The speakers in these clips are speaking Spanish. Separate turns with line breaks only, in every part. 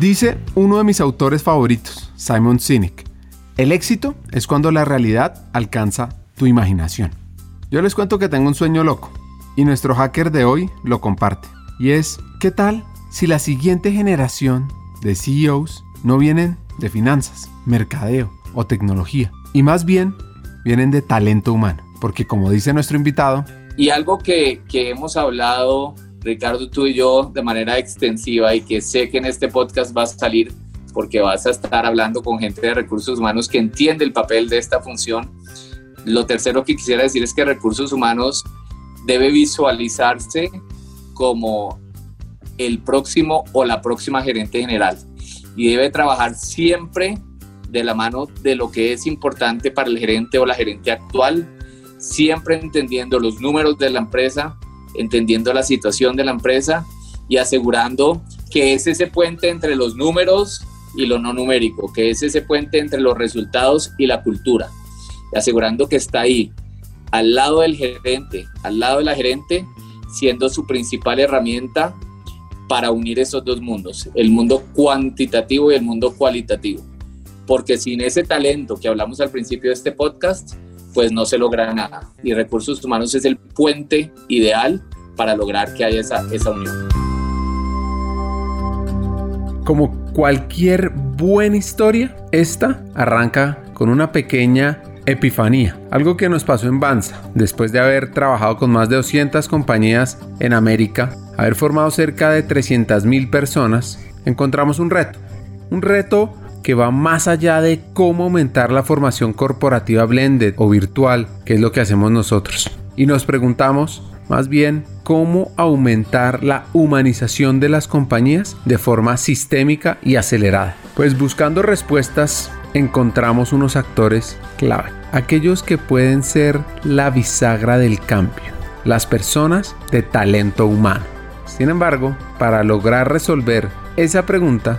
Dice uno de mis autores favoritos, Simon Sinek, el éxito es cuando la realidad alcanza tu imaginación. Yo les cuento que tengo un sueño loco y nuestro hacker de hoy lo comparte. Y es, ¿qué tal si la siguiente generación de CEOs no vienen de finanzas, mercadeo o tecnología? Y más bien vienen de talento humano. Porque como dice nuestro invitado...
Y algo que, que hemos hablado, Ricardo, tú y yo, de manera extensiva y que sé que en este podcast va a salir porque vas a estar hablando con gente de recursos humanos que entiende el papel de esta función. Lo tercero que quisiera decir es que recursos humanos debe visualizarse como el próximo o la próxima gerente general y debe trabajar siempre de la mano de lo que es importante para el gerente o la gerente actual, siempre entendiendo los números de la empresa, entendiendo la situación de la empresa y asegurando que es ese puente entre los números y lo no numérico, que es ese puente entre los resultados y la cultura, asegurando que está ahí, al lado del gerente, al lado de la gerente, siendo su principal herramienta para unir esos dos mundos, el mundo cuantitativo y el mundo cualitativo. Porque sin ese talento que hablamos al principio de este podcast, pues no se logra nada. Y recursos humanos es el puente ideal para lograr que haya esa, esa unión.
Como cualquier buena historia, esta arranca con una pequeña epifanía, algo que nos pasó en Banza, después de haber trabajado con más de 200 compañías en América, haber formado cerca de 300 mil personas, encontramos un reto, un reto que va más allá de cómo aumentar la formación corporativa blended o virtual, que es lo que hacemos nosotros. Y nos preguntamos, más bien, cómo aumentar la humanización de las compañías de forma sistémica y acelerada. Pues buscando respuestas encontramos unos actores clave, aquellos que pueden ser la bisagra del cambio, las personas de talento humano. Sin embargo, para lograr resolver esa pregunta,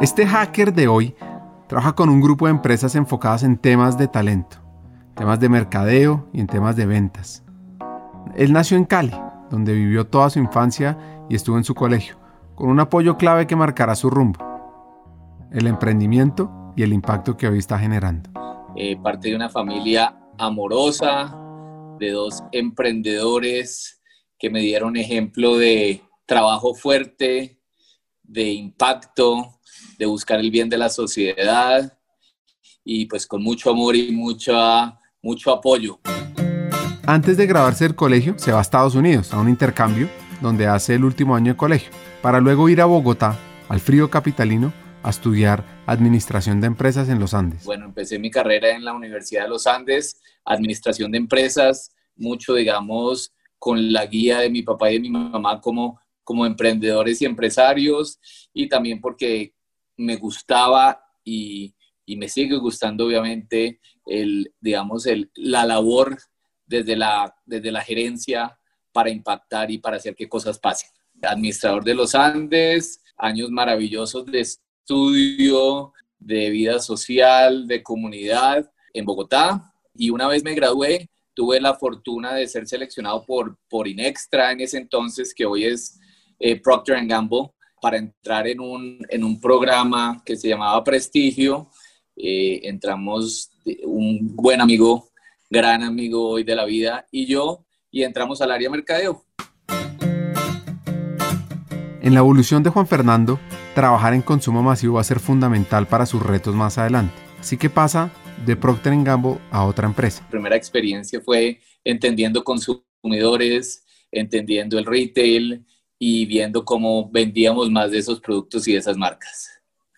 Este hacker de hoy trabaja con un grupo de empresas enfocadas en temas de talento, temas de mercadeo y en temas de ventas. Él nació en Cali, donde vivió toda su infancia y estuvo en su colegio, con un apoyo clave que marcará su rumbo, el emprendimiento y el impacto que hoy está generando.
Eh, parte de una familia amorosa, de dos emprendedores que me dieron ejemplo de trabajo fuerte, de impacto, de buscar el bien de la sociedad y pues con mucho amor y mucho, mucho apoyo.
Antes de graduarse del colegio, se va a Estados Unidos a un intercambio donde hace el último año de colegio, para luego ir a Bogotá, al frío capitalino, a estudiar administración de empresas en los Andes.
Bueno, empecé mi carrera en la Universidad de los Andes, administración de empresas, mucho, digamos, con la guía de mi papá y de mi mamá como, como emprendedores y empresarios, y también porque me gustaba y, me sigue gustando obviamente el, digamos, el, la labor desde la, desde la gerencia para impactar y para hacer que cosas pasen. Administrador de los Andes, años maravillosos de estudio, de vida social, de comunidad en Bogotá. Y una vez me gradué, tuve la fortuna de ser seleccionado por, por Inextra en ese entonces, que hoy es eh, Procter Gamble, para entrar en un, en un programa que se llamaba Prestigio. Eh, entramos un buen amigo, gran amigo hoy de la vida y yo, y entramos al área mercadeo.
En la evolución de Juan Fernando, trabajar en consumo masivo va a ser fundamental para sus retos más adelante. Así que pasa de Procter Gamble a otra empresa.
La primera experiencia fue entendiendo consumidores, entendiendo el retail, y viendo cómo vendíamos más de esos productos y de esas marcas.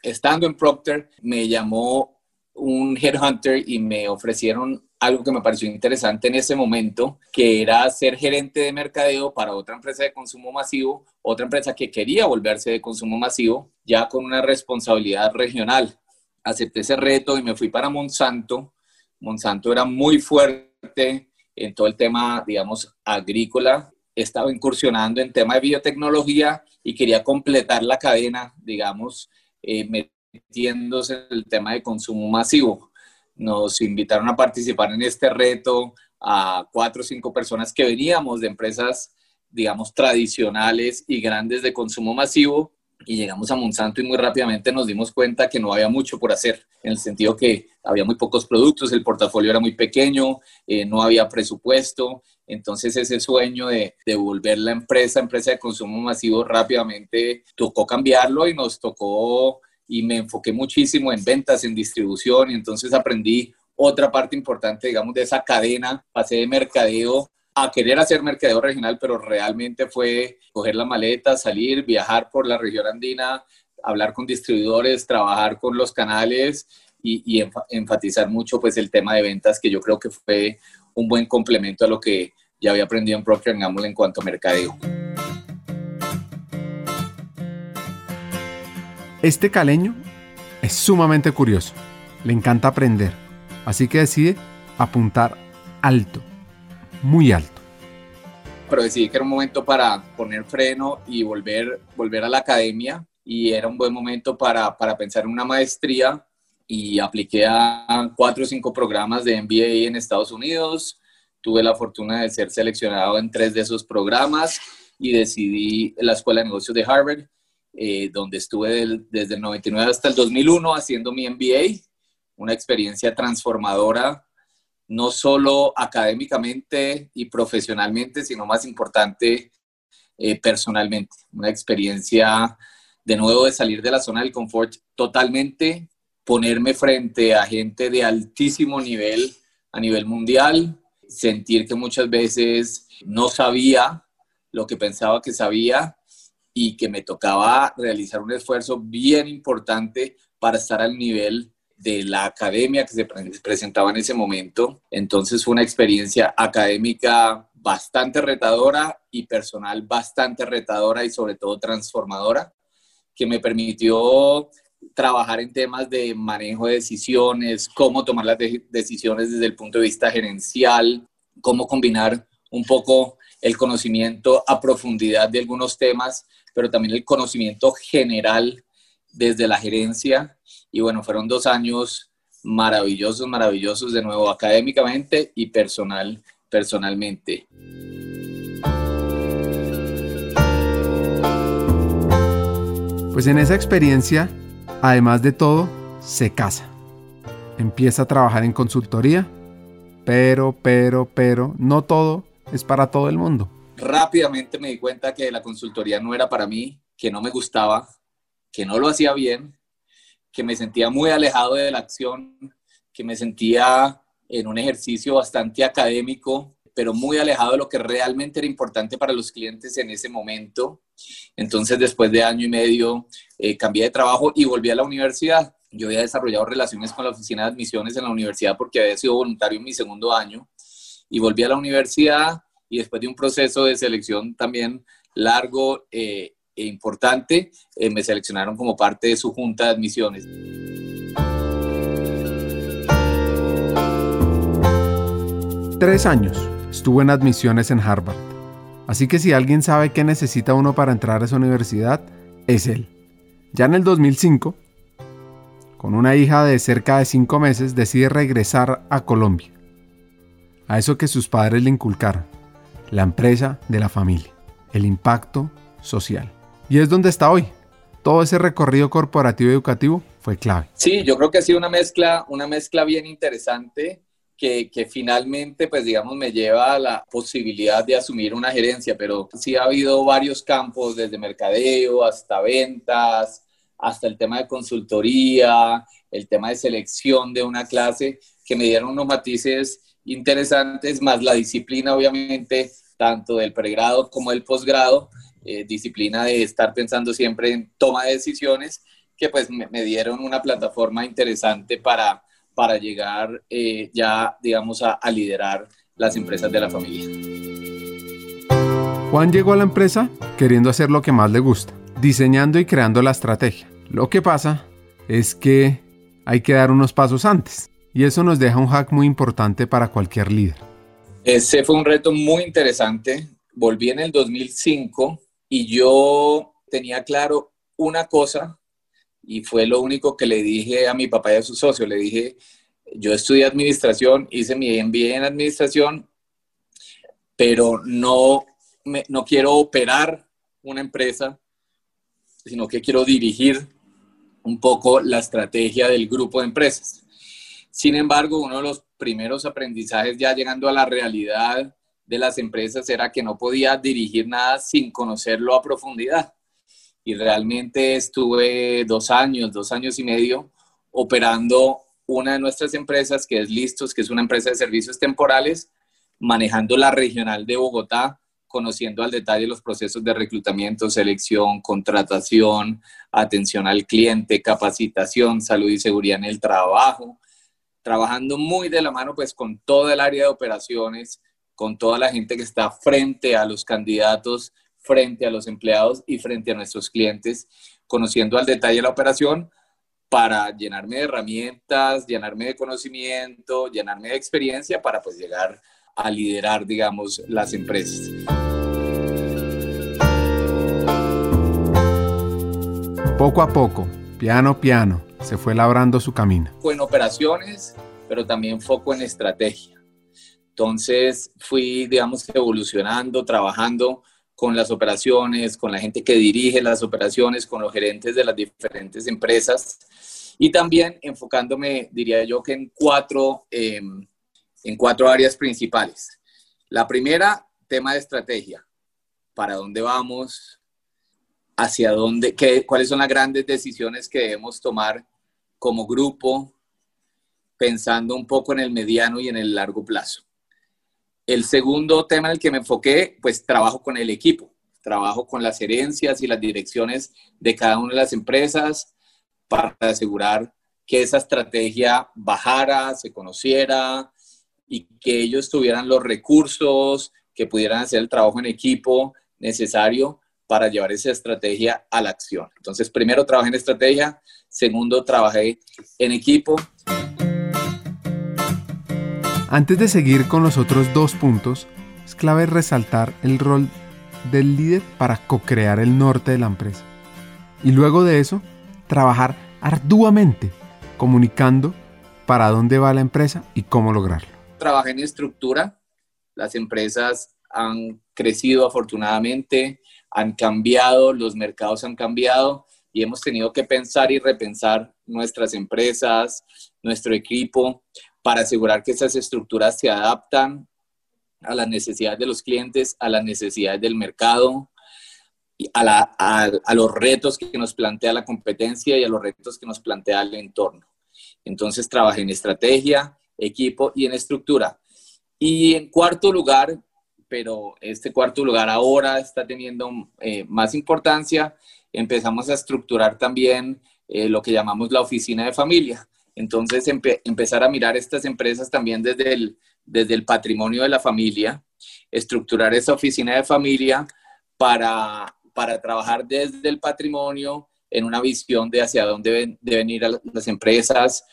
Estando en Procter, me llamó un headhunter y me ofrecieron algo que me pareció interesante en ese momento, que era ser gerente de mercadeo para otra empresa de consumo masivo, otra empresa que quería volverse de consumo masivo, ya con una responsabilidad regional. Acepté ese reto y me fui para Monsanto. Monsanto era muy fuerte en todo el tema, digamos, agrícola. Estaba incursionando en tema de biotecnología y quería completar la cadena, digamos, eh, metiéndose en el tema de consumo masivo. Nos invitaron a participar en este reto a cuatro o cinco personas que veníamos de empresas, digamos, tradicionales y grandes de consumo masivo y llegamos a Monsanto y muy rápidamente nos dimos cuenta que no había mucho por hacer, en el sentido que había muy pocos productos, el portafolio era muy pequeño, eh, no había presupuesto, entonces ese sueño de, de volver la empresa, empresa de consumo masivo rápidamente, tocó cambiarlo y nos tocó y me enfoqué muchísimo en ventas, en distribución, y entonces aprendí otra parte importante, digamos, de esa cadena, pasé de mercadeo a querer hacer mercadeo regional, pero realmente fue coger la maleta, salir, viajar por la región andina, hablar con distribuidores, trabajar con los canales y, enfatizar mucho pues el tema de ventas, que yo creo que fue un buen complemento a lo que ya había aprendido en Procter Gamble en cuanto a mercadeo.
Este caleño es sumamente curioso, le encanta aprender, así que decide apuntar alto, muy alto.
Pero decidí que era un momento para poner freno y volver, volver a la academia y era un buen momento para, para pensar en una maestría y apliqué a cuatro o cinco programas de MBA en Estados Unidos. Tuve la fortuna de ser seleccionado en tres de esos programas y decidí la Escuela de Negocios de Harvard eh, donde estuve desde el 99 hasta el 2001 haciendo mi MBA, una experiencia transformadora, no solo académicamente y profesionalmente, sino más importante, eh, personalmente. Una experiencia de nuevo de salir de la zona del confort totalmente, ponerme frente a gente de altísimo nivel a nivel mundial, sentir que muchas veces no sabía lo que pensaba que sabía y que me tocaba realizar un esfuerzo bien importante para estar al nivel de la academia que se presentaba en ese momento. Entonces fue una experiencia académica bastante retadora y personal bastante retadora y sobre todo transformadora, que me permitió trabajar en temas de manejo de decisiones, cómo tomar las decisiones desde el punto de vista gerencial, cómo combinar un poco el conocimiento a profundidad de algunos temas pero también el conocimiento general desde la gerencia. Y bueno, fueron dos años maravillosos, maravillosos de nuevo académicamente y personal, personalmente.
Pues en esa experiencia, además de todo, se casa. Empieza a trabajar en consultoría, pero, pero, pero, no todo es para todo el mundo
rápidamente me di cuenta que la consultoría no era para mí, que no me gustaba, que no lo hacía bien, que me sentía muy alejado de la acción, que me sentía en un ejercicio bastante académico, pero muy alejado de lo que realmente era importante para los clientes en ese momento. Entonces, después de año y medio, eh, cambié de trabajo y volví a la universidad. Yo había desarrollado relaciones con la oficina de admisiones en la universidad porque había sido voluntario en mi segundo año y volví a la universidad y después de un proceso de selección también largo eh, importante, eh, me seleccionaron como parte de su junta de admisiones.
Tres años estuvo en admisiones en Harvard. Así que si alguien sabe qué necesita uno para entrar a esa universidad, es él. Ya en el 2005, con una hija de cerca de cinco meses, decide regresar a Colombia. A eso que sus padres le inculcaron la empresa de la familia, el impacto social. Y es donde está hoy. Todo ese recorrido corporativo educativo fue clave.
Sí, yo creo que ha sido una mezcla, una mezcla bien interesante que, que, finalmente, pues digamos, me lleva a la posibilidad de asumir una gerencia, pero sí ha habido varios campos, desde mercadeo hasta ventas, hasta el tema de consultoría, el tema de selección de una clase, que me dieron unos matices interesantes, más la disciplina, obviamente, tanto del pregrado como del posgrado, eh, disciplina de estar pensando siempre en toma de decisiones, que pues me, dieron una plataforma interesante para, para llegar eh, ya, digamos, a, a liderar las empresas de la familia.
Juan llegó a la empresa queriendo hacer lo que más le gusta, diseñando y creando la estrategia. Lo que pasa es que hay que dar unos pasos antes y eso nos deja un hack muy importante para cualquier líder.
Ese fue un reto muy interesante. Volví en el 2005 y yo tenía claro una cosa y fue lo único que le dije a mi papá y a su socio. Le dije, yo estudié administración, hice mi MBA en administración, pero no, no quiero operar una empresa, sino que quiero dirigir un poco la estrategia del grupo de empresas. Sin embargo, uno de los primeros aprendizajes ya llegando a la realidad de las empresas era que no podía dirigir nada sin conocerlo a profundidad. Y realmente estuve dos años, dos años y medio operando una de nuestras empresas, que es Listos, que es una empresa de servicios temporales, manejando la regional de Bogotá, conociendo al detalle los procesos de reclutamiento, selección, contratación, atención al cliente, capacitación, salud y seguridad en el trabajo, trabajando muy de la mano pues con toda el área de operaciones, con toda la gente que está frente a los candidatos, frente a los empleados y frente a nuestros clientes, conociendo al detalle la operación para llenarme de herramientas, llenarme de conocimiento, llenarme de experiencia para pues llegar a liderar, digamos, las empresas.
Poco a poco, piano piano, se fue labrando su camino.
Fue en operaciones, pero también foco en estrategia. Entonces fui, digamos, evolucionando, trabajando con las operaciones, con la gente que dirige las operaciones, con los gerentes de las diferentes empresas y también enfocándome, diría yo, que en cuatro, em, en cuatro áreas principales. La primera, tema de estrategia. ¿Para dónde vamos? ¿Hacia dónde? Qué, ¿Cuáles son las grandes decisiones que debemos tomar como grupo, pensando un poco en el mediano y en el largo plazo. El segundo tema en el que me enfoqué, pues trabajo con el equipo, trabajo con las herencias y las direcciones de cada una de las empresas para asegurar que esa estrategia bajara, se conociera y que ellos tuvieran los recursos, que pudieran hacer el trabajo en equipo necesario para llevar esa estrategia a la acción. Entonces, primero trabajé en estrategia, segundo trabajé en equipo.
Antes de seguir con los otros dos puntos, es clave resaltar el rol del líder para co-crear el norte de la empresa. Y luego de eso, trabajar arduamente comunicando para dónde va la empresa y cómo lograrlo.
Trabajé en estructura. Las empresas han crecido afortunadamente han cambiado, los mercados han cambiado y hemos tenido que pensar y repensar nuestras empresas, nuestro equipo, para asegurar que esas estructuras se adaptan a las necesidades de los clientes, a las necesidades del mercado, a, a, los retos que nos plantea la competencia y a los retos que nos plantea el entorno. Entonces trabajé en estrategia, equipo y en estructura. Y en cuarto lugar, pero este cuarto lugar ahora está teniendo eh, más importancia. Empezamos a estructurar también eh, lo que llamamos la oficina de familia. Entonces, empezar a mirar estas empresas también desde el, desde el patrimonio de la familia, estructurar esa oficina de familia para, para trabajar desde el patrimonio en una visión de hacia dónde deben, deben ir las empresas,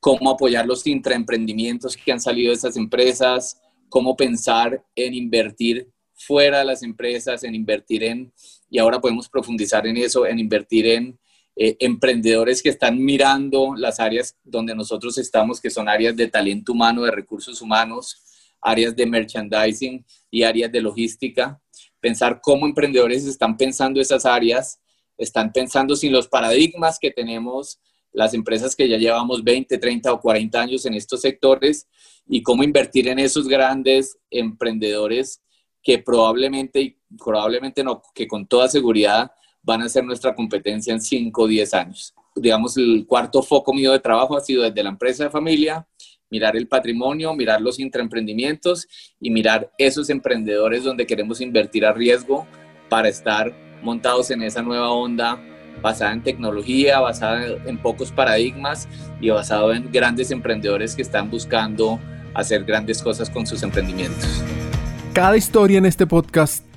cómo apoyar los intraemprendimientos que han salido de esas empresas, cómo pensar en invertir fuera de las empresas, en invertir en, y ahora podemos profundizar en eso, en invertir en eh, emprendedores que están mirando las áreas donde nosotros estamos, que son áreas de talento humano, de recursos humanos, áreas de merchandising y áreas de logística. Pensar cómo emprendedores están pensando esas áreas, están pensando sin los paradigmas que tenemos las empresas que ya llevamos 20, 30 o 40 años en estos sectores y cómo invertir en esos grandes emprendedores que probablemente, probablemente no, que con toda seguridad van a ser nuestra competencia en 5 o 10 años. Digamos, el cuarto foco mío de trabajo ha sido desde la empresa de familia, mirar el patrimonio, mirar los intraemprendimientos y mirar esos emprendedores donde queremos invertir a riesgo para estar montados en esa nueva onda basada en tecnología, basada en pocos paradigmas y basado en grandes emprendedores que están buscando hacer grandes cosas con sus emprendimientos.
Cada historia en este podcast